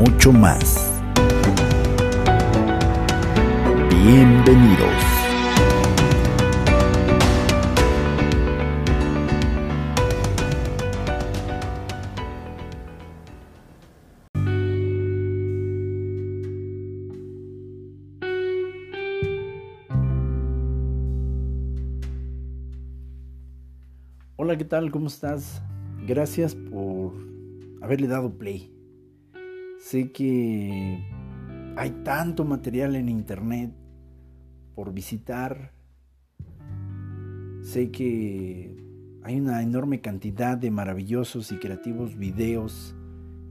mucho más. Bienvenidos. Hola, ¿qué tal? ¿Cómo estás? Gracias por haberle dado play. Sé que hay tanto material en internet por visitar. Sé que hay una enorme cantidad de maravillosos y creativos videos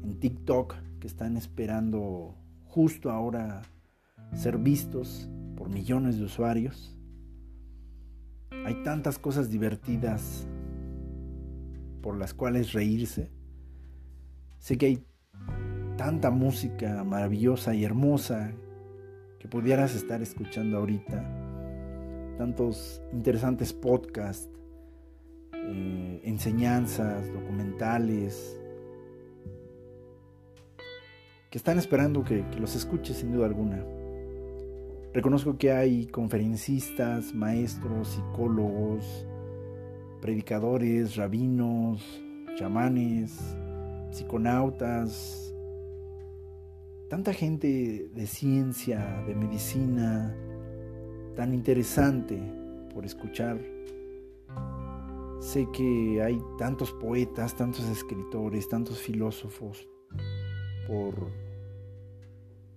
en TikTok que están esperando justo ahora ser vistos por millones de usuarios. Hay tantas cosas divertidas por las cuales reírse. Sé que hay tanta música maravillosa y hermosa que pudieras estar escuchando ahorita. Tantos interesantes podcasts, eh, enseñanzas, documentales, que están esperando que, que los escuches sin duda alguna. Reconozco que hay conferencistas, maestros, psicólogos, predicadores, rabinos, chamanes, psiconautas, tanta gente de ciencia, de medicina, tan interesante por escuchar. Sé que hay tantos poetas, tantos escritores, tantos filósofos por,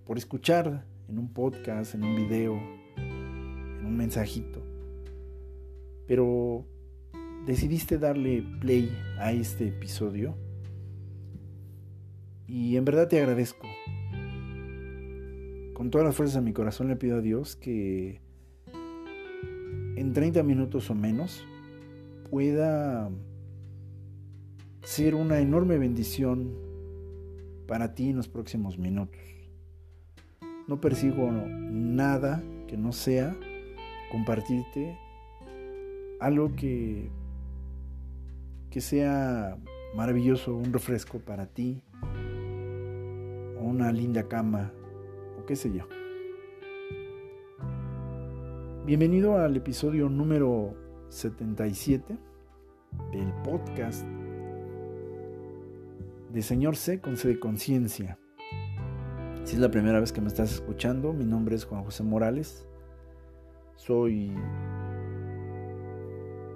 por escuchar en un podcast, en un video, en un mensajito. Pero decidiste darle play a este episodio y en verdad te agradezco. Con todas las fuerzas de mi corazón le pido a Dios que en 30 minutos o menos pueda ser una enorme bendición para ti en los próximos minutos. No persigo nada que no sea compartirte algo que que sea maravilloso, un refresco para ti, una linda cama, qué sé yo. Bienvenido al episodio número 77 del podcast de Señor C con C de Conciencia. Si es la primera vez que me estás escuchando, mi nombre es Juan José Morales. Soy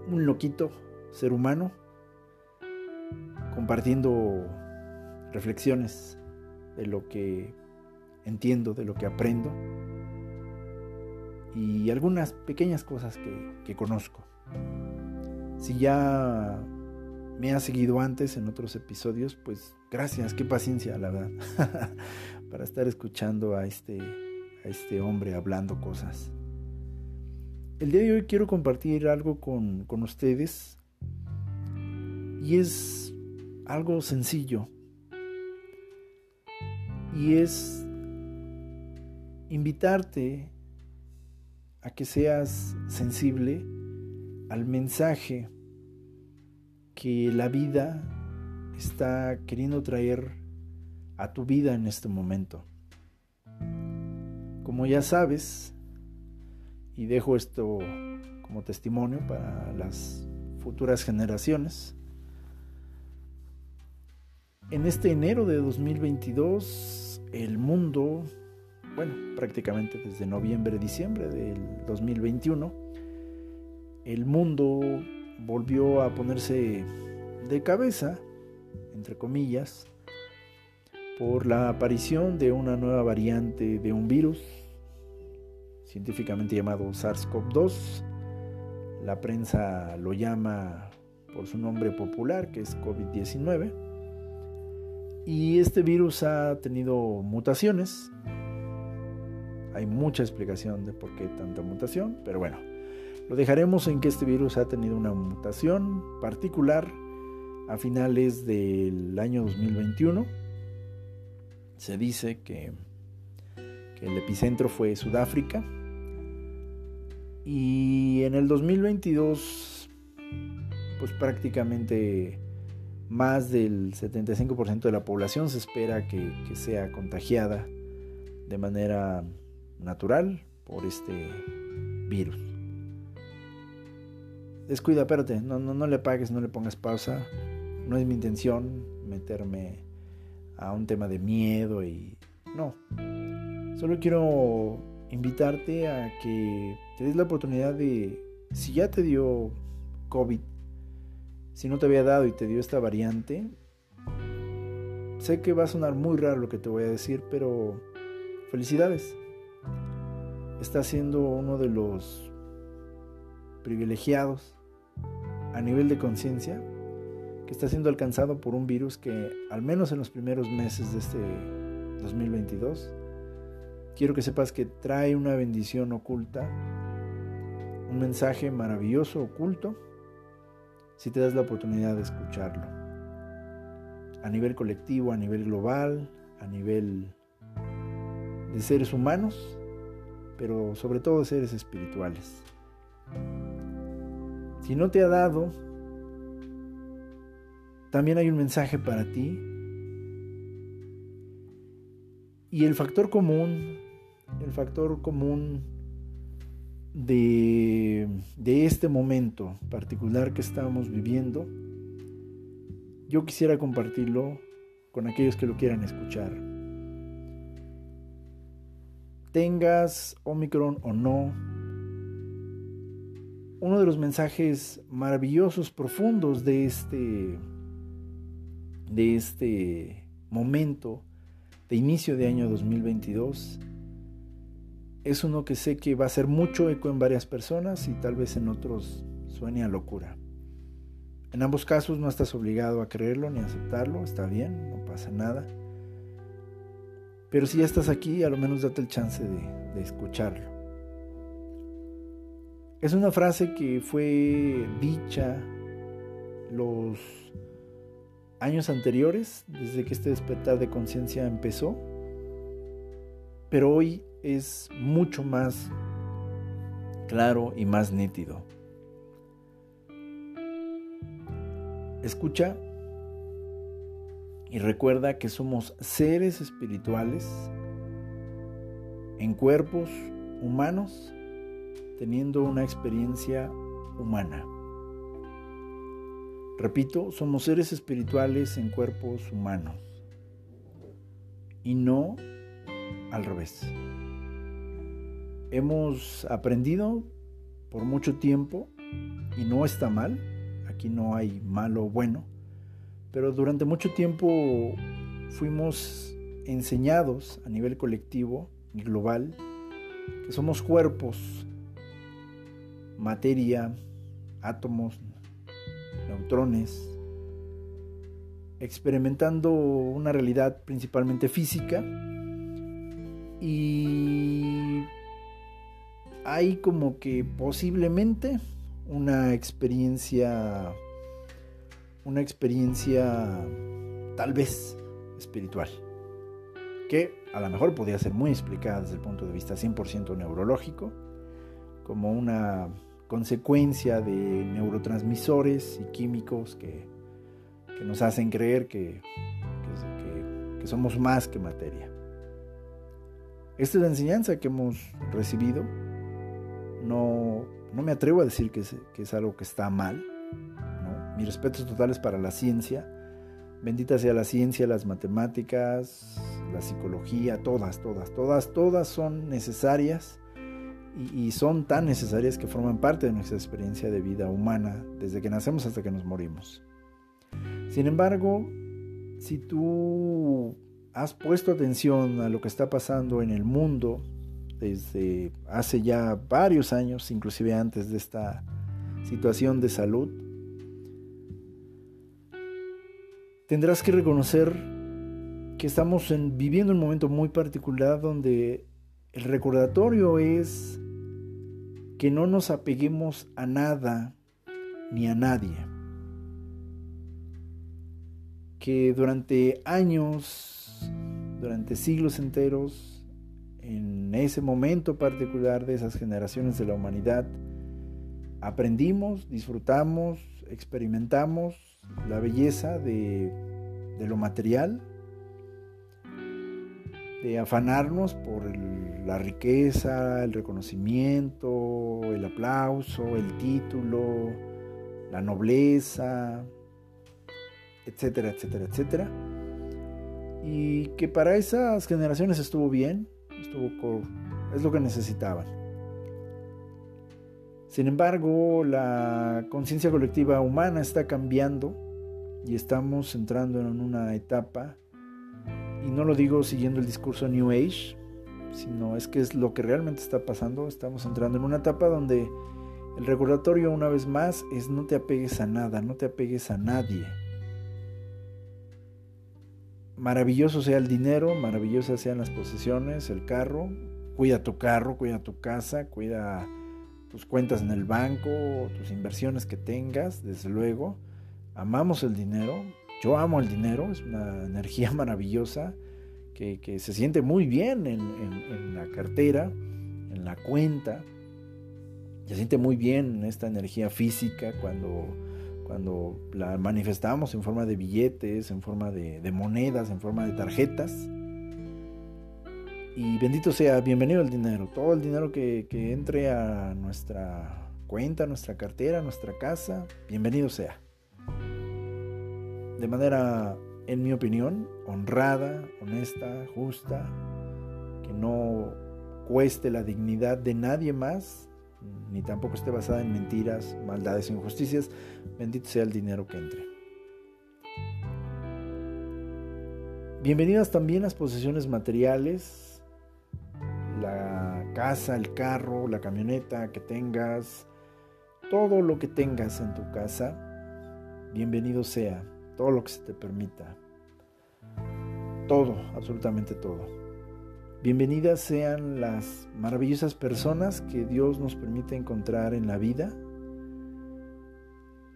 un loquito ser humano compartiendo reflexiones de lo que entiendo, de lo que aprendo y algunas pequeñas cosas que, conozco. Si ya me has seguido antes en otros episodios, pues gracias, qué paciencia, la verdad, para estar escuchando a este, a este hombre hablando cosas. El día de hoy quiero compartir algo con, con ustedes y es algo sencillo. Y es invitarte a que seas sensible al mensaje que la vida está queriendo traer a tu vida en este momento. Como ya sabes, y dejo esto como testimonio para las futuras generaciones, en este enero de 2022, el mundo, bueno, prácticamente desde noviembre, diciembre del 2021, el mundo volvió a ponerse de cabeza, entre comillas, por la aparición de una nueva variante de un virus, científicamente llamado SARS-CoV-2. La prensa lo llama por su nombre popular, que es COVID-19 Y este virus ha tenido mutaciones. Hay mucha explicación de por qué tanta mutación, pero bueno, lo dejaremos en que este virus ha tenido una mutación particular a finales del año 2021. Se dice que, que el epicentro fue Sudáfrica. Y en el 2022, pues prácticamente más del 75% de la población se espera que, sea contagiada de manera natural por este virus. Descuida, espérate, no, no, no le pagues, no le pongas pausa. No es mi intención meterme a un tema de miedo y... No. Solo quiero invitarte a que te des la oportunidad de, si ya te dio COVID, si no te había dado y te dio esta variante, sé que va a sonar muy raro lo que te voy a decir, pero felicidades. Estás siendo uno de los privilegiados a nivel de conciencia que está siendo alcanzado por un virus que al menos en los primeros meses de este 2022 quiero que sepas que trae una bendición oculta, un mensaje maravilloso oculto si te das la oportunidad de escucharlo. A nivel colectivo, a nivel global, a nivel de seres humanos, pero sobre todo de seres espirituales. Si no te ha dado, también hay un mensaje para ti. Y el factor común, el factor común de, este momento particular que estamos viviendo, yo quisiera compartirlo con aquellos que lo quieran escuchar. Tengas Omicron o no, uno de los mensajes maravillosos, profundos de este, de este momento de inicio de año 2022 es uno que sé que va a hacer mucho eco en varias personas y tal vez en otros suene a locura. En ambos casos no estás obligado a creerlo ni a aceptarlo, está bien, no pasa nada. Pero si ya estás aquí, a lo menos date el chance de, de escucharlo. Es una frase que fue dicha los años anteriores, desde que este despertar de conciencia empezó, pero hoy es mucho más claro y más nítido. Escucha y recuerda que somos seres espirituales en cuerpos humanos teniendo una experiencia humana. Repito, somos seres espirituales en cuerpos humanos y no al revés. Hemos aprendido por mucho tiempo y no está mal, aquí no hay malo o bueno, pero durante mucho tiempo fuimos enseñados a nivel colectivo y global que somos cuerpos, materia, átomos, neutrones, experimentando una realidad principalmente física. Y hay como que posiblemente una experiencia, una experiencia tal vez espiritual, que a lo mejor podría ser muy explicada desde el punto de vista 100% neurológico, como una consecuencia de neurotransmisores y químicos que, nos hacen creer que, que somos más que materia. Esta es la enseñanza que hemos recibido no, no me atrevo a decir que es, algo que está mal. Mis respetos totales para la ciencia. Bendita sea la ciencia, las matemáticas, la psicología, todas, todas, todas, todas son necesarias y, son tan necesarias que forman parte de nuestra experiencia de vida humana desde que nacemos hasta que nos morimos. Sin embargo, si tú has puesto atención a lo que está pasando en el mundo, desde hace ya varios años, inclusive antes de esta situación de salud, tendrás que reconocer que estamos viviendo un momento muy particular donde el recordatorio es que no nos apeguemos a nada ni a nadie. Que durante años, durante siglos enteros, en ese momento particular de esas generaciones de la humanidad, aprendimos, disfrutamos, experimentamos la belleza de, lo material, de afanarnos por la riqueza, el reconocimiento, el aplauso, el título, la nobleza, etcétera, etcétera, etcétera. Y que para esas generaciones estuvo bien, estuvo es lo que necesitaban. Sin embargo, la conciencia colectiva humana está cambiando y estamos entrando en una etapa, y no lo digo siguiendo el discurso New Age, sino es que es lo que realmente está pasando. Estamos entrando en una etapa donde el recordatorio una vez más es no te apegues a nada, no te apegues a nadie. Maravilloso sea el dinero, maravillosas sean las posesiones, el carro. Cuida tu carro, cuida tu casa, cuida tus cuentas en el banco, tus inversiones que tengas, desde luego. Amamos el dinero. Yo amo el dinero, es una energía maravillosa que, se siente muy bien en, en la cartera, en la cuenta se siente muy bien esta energía física cuando, cuando la manifestamos en forma de billetes, en forma de, monedas, en forma de tarjetas. Y bendito sea, bienvenido el dinero, todo el dinero que, entre a nuestra cuenta, nuestra cartera, nuestra casa, bienvenido sea. De manera, en mi opinión, honrada, honesta, justa, que no cueste la dignidad de nadie más ni tampoco esté basada en mentiras, maldades injusticias. Bendito sea el dinero que entre. Bienvenidas también las posesiones materiales, casa, el carro, la camioneta que tengas, todo lo que tengas en tu casa, bienvenido sea, todo lo que se te permita, todo, absolutamente todo. Bienvenidas sean las maravillosas personas que Dios nos permite encontrar en la vida.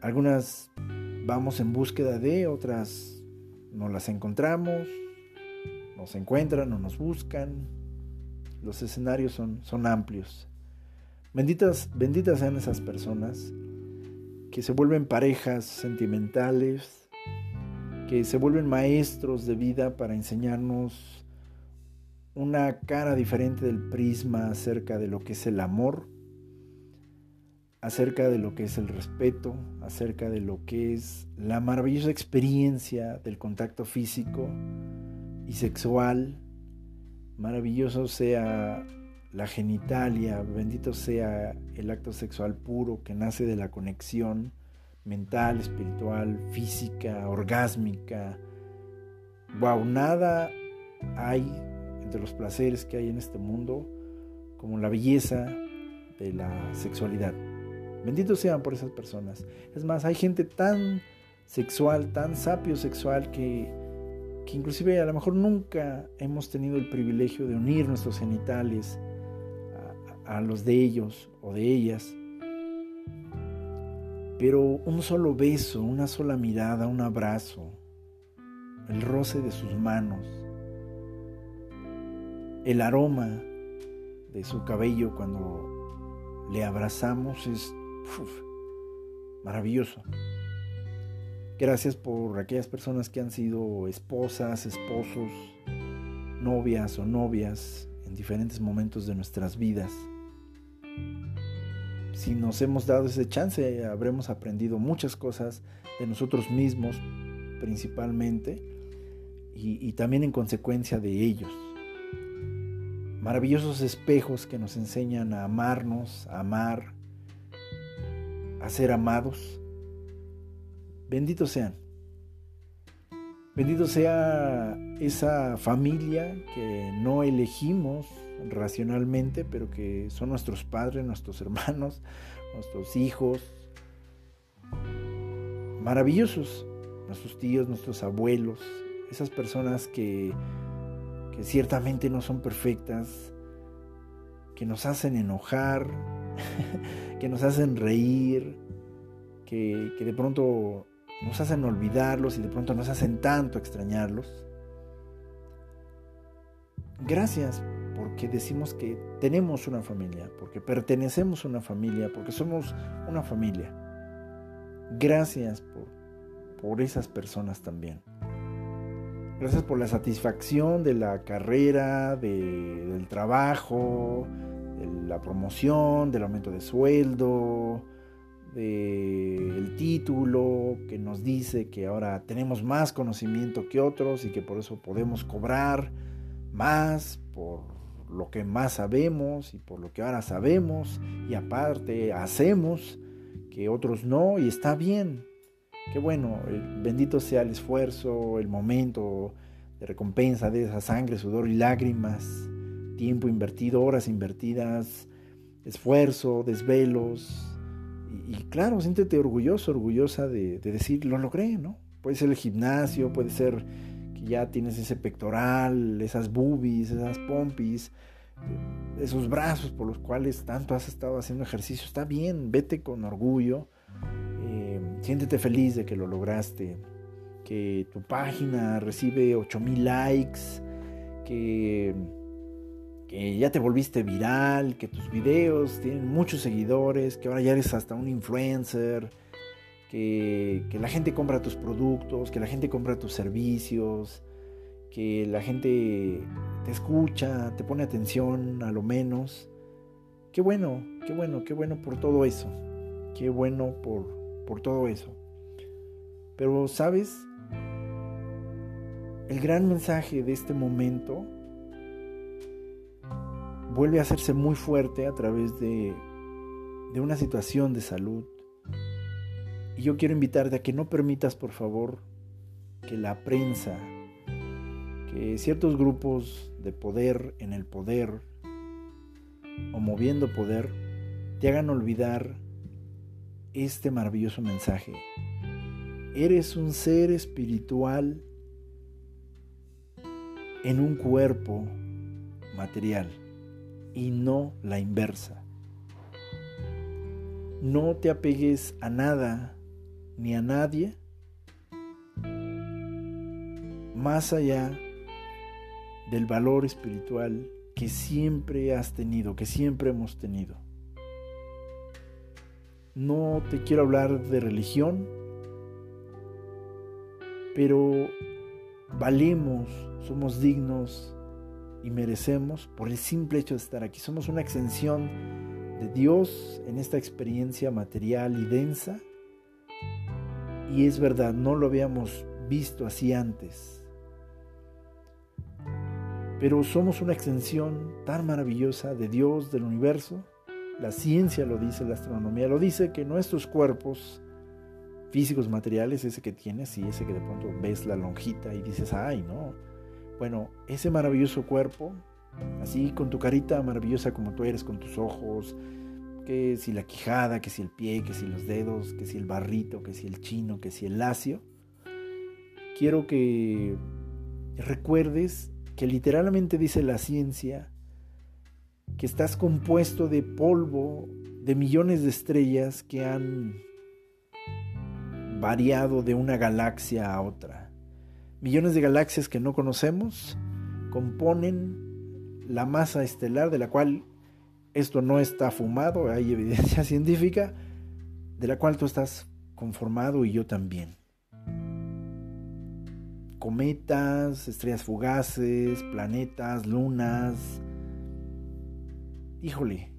Algunas vamos en búsqueda de, otras no las encontramos, nos encuentran o nos buscan. Los escenarios son, son amplios. Benditas, benditas sean esas personas que se vuelven parejas sentimentales, que se vuelven maestros de vida para enseñarnos una cara diferente del prisma acerca de lo que es el amor, acerca de lo que es el respeto, acerca de lo que es la maravillosa experiencia del contacto físico y sexual. Maravilloso sea la genitalia, bendito sea el acto sexual puro que nace de la conexión mental, espiritual, física, orgásmica. Wow, nada hay de los placeres que hay en este mundo, como la belleza de la sexualidad. Benditos sean por esas personas. Es más, hay gente tan sexual, tan sapio sexual que, que inclusive a lo mejor nunca hemos tenido el privilegio de unir nuestros genitales a, los de ellos o de ellas. Pero un solo beso, una sola mirada, un abrazo, el roce de sus manos, el aroma de su cabello cuando le abrazamos es maravilloso. Gracias por aquellas personas que han sido esposas, esposos, novias o novias en diferentes momentos de nuestras vidas. Si nos hemos dado ese chance, habremos aprendido muchas cosas de nosotros mismos principalmente y, y también en consecuencia de ellos maravillosos espejos que nos enseñan a amarnos, a amar, a ser amados. Benditos sean. Bendito sea esa familia que no elegimos racionalmente, pero que son nuestros padres, nuestros hermanos, nuestros hijos. Maravillosos, nuestros tíos, nuestros abuelos, esas personas que, que ciertamente no son perfectas, que nos hacen enojar, que nos hacen reír, que, que de pronto nos hacen olvidarlos y de pronto nos hacen tanto extrañarlos. Gracias porque decimos que tenemos una familia, porque pertenecemos a una familia, porque somos una familia. Gracias por, por esas personas también. Gracias por la satisfacción de la carrera, del trabajo, de la promoción, del aumento de sueldo, del título que nos dice que ahora tenemos más conocimiento que otros y que por eso podemos cobrar más por lo que más sabemos y por lo que ahora sabemos y aparte hacemos que otros no y está bien. Qué bueno, bendito sea el esfuerzo, el momento de recompensa de esa sangre, sudor y lágrimas, tiempo invertido, horas invertidas, esfuerzo, desvelos, y, claro, siéntete orgulloso, orgullosa de, decir, lo logré, ¿no? Puede ser el gimnasio, puede ser que ya tienes ese pectoral, esas boobies, esas pompis, eh, esos brazos por los cuales tanto has estado haciendo ejercicio. Está bien, vete con orgullo, eh, siéntete feliz de que lo lograste, que tu página recibe 8000 likes, que que ya te volviste viral, que tus videos tienen muchos seguidores, que ahora ya eres hasta un influencer, que, la gente compra tus productos, que la gente compra tus servicios, que la gente te escucha, te pone atención a lo menos. Qué bueno, qué bueno, qué bueno por todo eso. Qué bueno por, por todo eso. Pero, ¿sabes? El gran mensaje de este momento vuelve a hacerse muy fuerte a través de, de una situación de salud. Y yo quiero invitarte a que no permitas, por favor, que la prensa, que ciertos grupos de poder en el poder o moviendo poder, te hagan olvidar este maravilloso mensaje. Eres un ser espiritual en un cuerpo material y no la inversa. No te apegues a nada ni a nadie más allá del valor espiritual que siempre has tenido, que siempre hemos tenido. No te quiero hablar de religión, pero valemos, somos dignos y merecemos por el simple hecho de estar aquí. Somos una extensión de Dios en esta experiencia material y densa. Y es verdad, no lo habíamos visto así antes. Pero somos una extensión tan maravillosa de Dios, del universo. La ciencia lo dice, la astronomía lo dice, que nuestros cuerpos físicos materiales, ese que tienes y ese que de pronto ves la lonjita y dices, ay, no, bueno, ese maravilloso cuerpo, así con tu carita maravillosa como tú eres, con tus ojos, que si la quijada, que si el pie, que si los dedos, que si el barrito, que si el chino, que si el lacio, quiero que recuerdes que literalmente dice la ciencia que estás compuesto de polvo de millones de estrellas que han variado de una galaxia a otra millones de galaxias que no conocemos componen la masa estelar de la cual esto no está fumado, hay evidencia científica, de la cual tú estás conformado y yo también. Cometas, estrellas fugaces, planetas, lunas, híjole,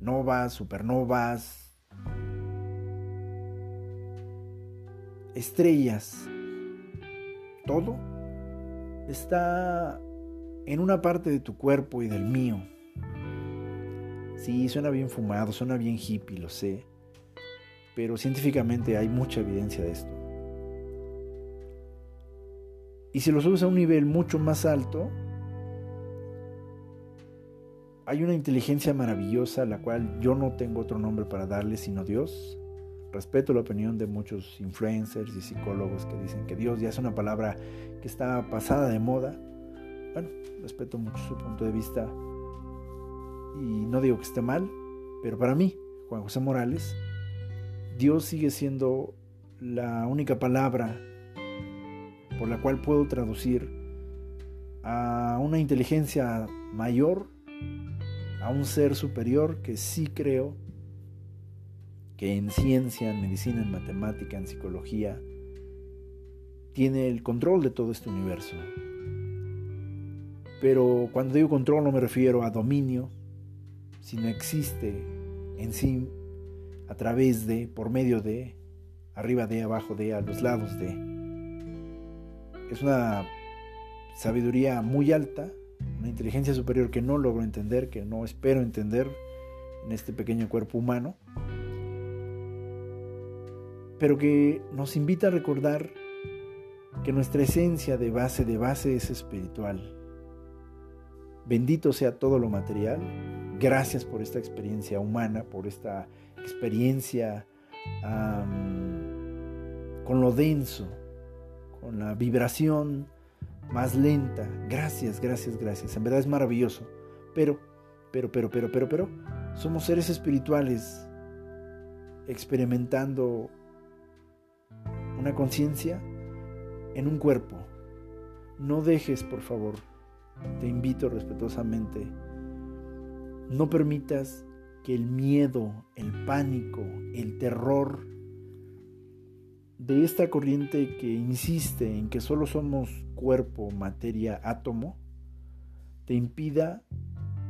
novas, supernovas, estrellas todo está en una parte de tu cuerpo y del mío. Sí, suena bien fumado, suena bien hippie, lo sé, pero científicamente hay mucha evidencia de esto. Y si lo subes a un nivel mucho más alto, hay una inteligencia maravillosa, la cual yo no tengo otro nombre para darle sino Dios. Respeto la opinión de muchos influencers y psicólogos que dicen que Dios ya es una palabra que está pasada de moda. Bueno, respeto mucho su punto de vista y no digo que esté mal, pero para mí, Juan José Morales, Dios sigue siendo la única palabra por la cual puedo traducir a una inteligencia mayor, a un ser superior que sí creo que en ciencia, en medicina, en matemática, en psicología, tiene el control de todo este universo. Pero cuando digo control no me refiero a dominio, sino existe en sí a través de, por medio de, arriba de, abajo de, a los lados de. Es una sabiduría muy alta, una inteligencia superior que no logro entender, que no espero entender en este pequeño cuerpo humano, pero que nos invita a recordar que nuestra esencia de base de base es espiritual. Bendito sea todo lo material. Gracias por esta experiencia humana, por esta experiencia con lo denso, con la vibración más lenta. Gracias, gracias, gracias. En verdad es maravilloso. Pero, pero, pero, pero, pero, pero, somos seres espirituales experimentando una conciencia en un cuerpo. No dejes, por favor, te invito respetuosamente, no permitas que el miedo, el pánico, el terror de esta corriente que insiste en que solo somos cuerpo, materia, átomo, te impida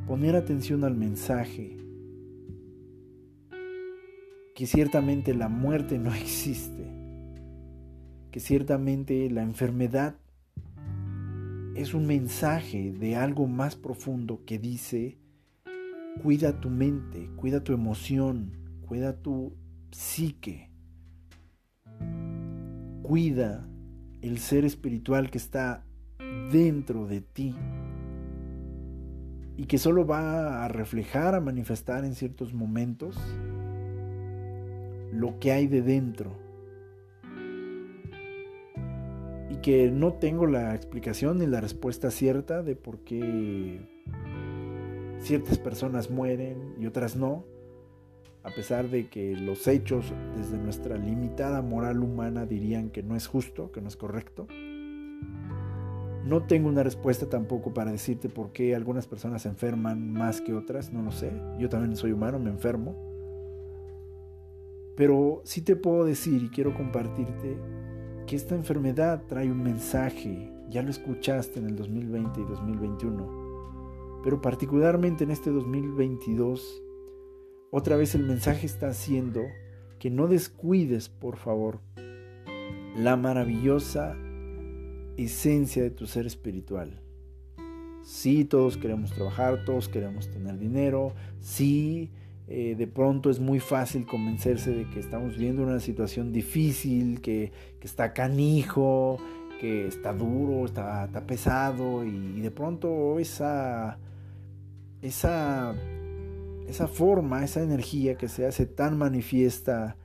poner atención al mensaje que ciertamente la muerte no existe que ciertamente la enfermedad es un mensaje de algo más profundo que dice, cuida tu mente, cuida tu emoción, cuida tu psique, cuida el ser espiritual que está dentro de ti y que solo va a reflejar, a manifestar en ciertos momentos lo que hay de dentro que no tengo la explicación ni la respuesta cierta de por qué ciertas personas mueren y otras no, a pesar de que los hechos desde nuestra limitada moral humana dirían que no es justo, que no es correcto. No tengo una respuesta tampoco para decirte por qué algunas personas se enferman más que otras, no lo sé. Yo también soy humano, me enfermo. Pero sí te puedo decir y quiero compartirte que esta enfermedad trae un mensaje, ya lo escuchaste en el 2020 y 2021, pero particularmente en este 2022, otra vez el mensaje está haciendo que no descuides, por favor, la maravillosa esencia de tu ser espiritual. Sí, todos queremos trabajar, todos queremos tener dinero, sí, eh, de pronto es muy fácil convencerse de que estamos viviendo una situación difícil, que, está canijo, que está duro, está, pesado y, de pronto esa, esa, esa forma, esa energía que se hace tan manifiesta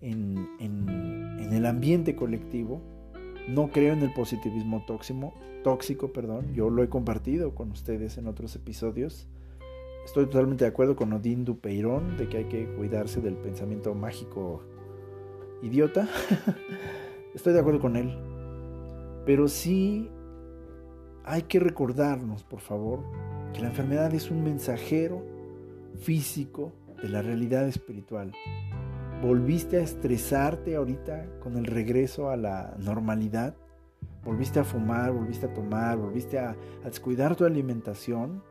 en, en el ambiente colectivo, no creo en el positivismo tóxico, tóxico, perdón, yo lo he compartido con ustedes en otros episodios Estoy totalmente de acuerdo con Odín Dupeirón de que hay que cuidarse del pensamiento mágico idiota. Estoy de acuerdo con él. Pero sí hay que recordarnos, por favor, que la enfermedad es un mensajero físico de la realidad espiritual. ¿Volviste a estresarte ahorita con el regreso a la normalidad? ¿Volviste a fumar? ¿Volviste a tomar? ¿Volviste a, a descuidar tu alimentación?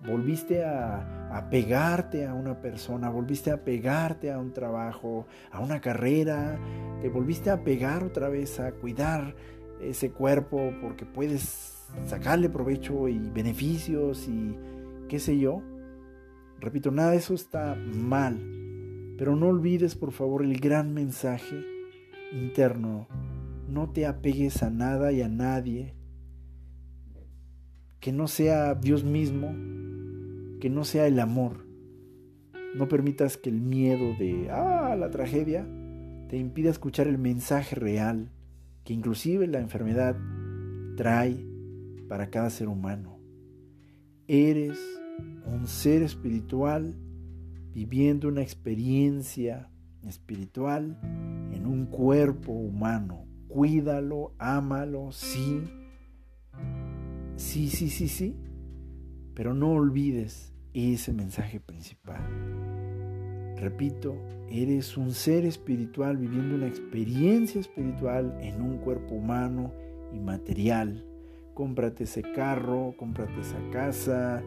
Volviste a, pegarte a una persona, volviste a pegarte a un trabajo, a una carrera, te volviste a pegar otra vez a cuidar ese cuerpo porque puedes sacarle provecho y beneficios y qué sé yo. Repito, nada de eso está mal, pero no olvides por favor el gran mensaje interno. No te apegues a nada y a nadie que no sea Dios mismo que no sea el amor. No permitas que el miedo de, ah, la tragedia, te impide escuchar el mensaje real que inclusive la enfermedad trae para cada ser humano. Eres un ser espiritual viviendo una experiencia espiritual en un cuerpo humano. Cuídalo, ámalo, sí. Sí, sí, sí, sí. Pero no olvides ese mensaje principal. Repito, eres un ser espiritual viviendo una experiencia espiritual en un cuerpo humano y material. Cómprate ese carro, cómprate esa casa,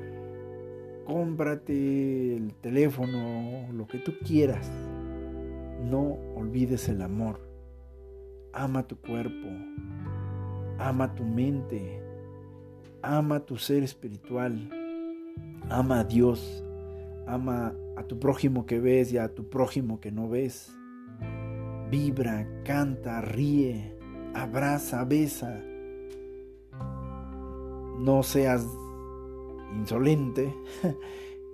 cómprate el teléfono, lo que tú quieras. No olvides el amor. Ama tu cuerpo, ama tu mente, ama tu ser espiritual, ama a Dios, ama a tu prójimo que ves y a tu prójimo que no ves. Vibra, canta, ríe, abraza, besa. No seas insolente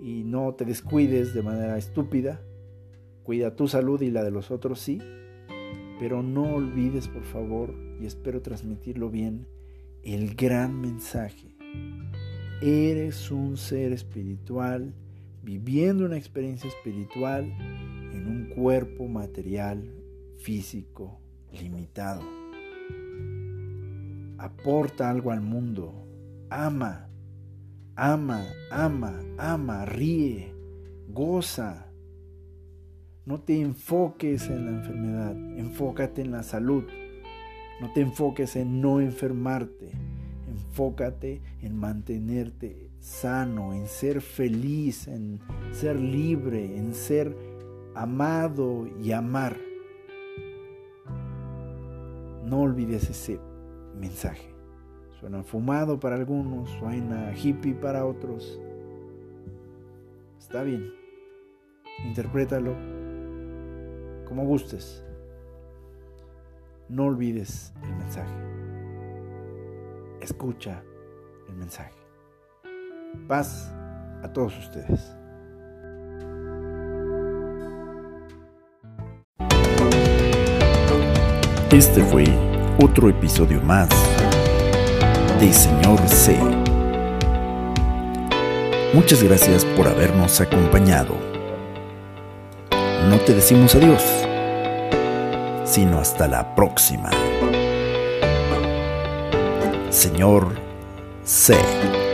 y no te descuides de manera estúpida. Cuida tu salud y la de los otros, sí. Pero no olvides, por favor, y espero transmitirlo bien, el gran mensaje. Eres un ser espiritual viviendo una experiencia espiritual en un cuerpo material, físico, limitado. Aporta algo al mundo. Ama, ama, ama, ama, ríe, goza. No te enfoques en la enfermedad, enfócate en la salud. No te enfoques en no enfermarte, enfócate en mantenerte sano, en ser feliz, en ser libre, en ser amado y amar. No olvides ese mensaje. Suena fumado para algunos, suena hippie para otros. Está bien. Interprétalo como gustes. No olvides el mensaje. Escucha el mensaje. Paz a todos ustedes. Este fue otro episodio más de Señor C. Muchas gracias por habernos acompañado. No te decimos adiós, sino hasta la próxima. Señor C.